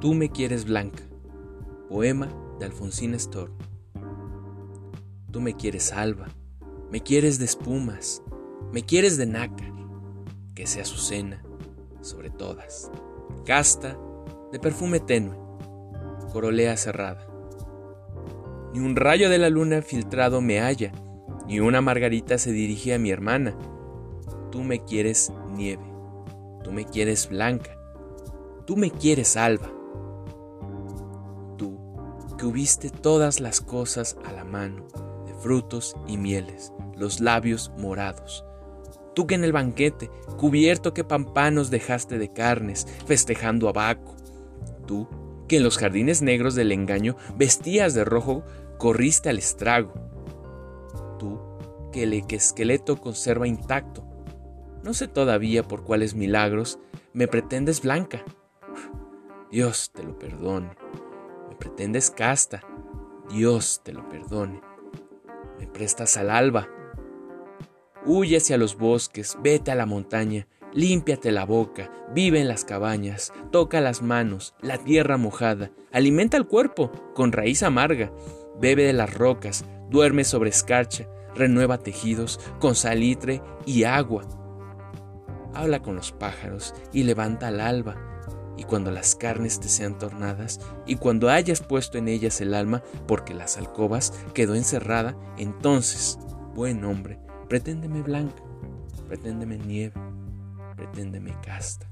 Tú me quieres blanca. Poema de Alfonsín Storm. Tú me quieres alba, me quieres de espumas, me quieres de nácar, que sea cena sobre todas. Casta de perfume tenue, corolea cerrada. Ni un rayo de la luna filtrado me halla, ni una margarita se dirige a mi hermana. Tú me quieres nieve, tú me quieres blanca, tú me quieres alba que hubiste todas las cosas a la mano, de frutos y mieles, los labios morados. Tú que en el banquete, cubierto que pampanos dejaste de carnes, festejando a Baco. Tú que en los jardines negros del engaño vestías de rojo, corriste al estrago. Tú que el esqueleto conserva intacto. No sé todavía por cuáles milagros me pretendes blanca. Dios te lo perdone pretendes casta, Dios te lo perdone. Me prestas al alba. Huye hacia los bosques, vete a la montaña, límpiate la boca, vive en las cabañas, toca las manos, la tierra mojada, alimenta el cuerpo con raíz amarga, bebe de las rocas, duerme sobre escarcha, renueva tejidos con salitre y agua. Habla con los pájaros y levanta al alba, y cuando las carnes te sean tornadas, y cuando hayas puesto en ellas el alma, porque las alcobas quedó encerrada, entonces, buen hombre, preténdeme blanca, preténdeme nieve, preténdeme casta.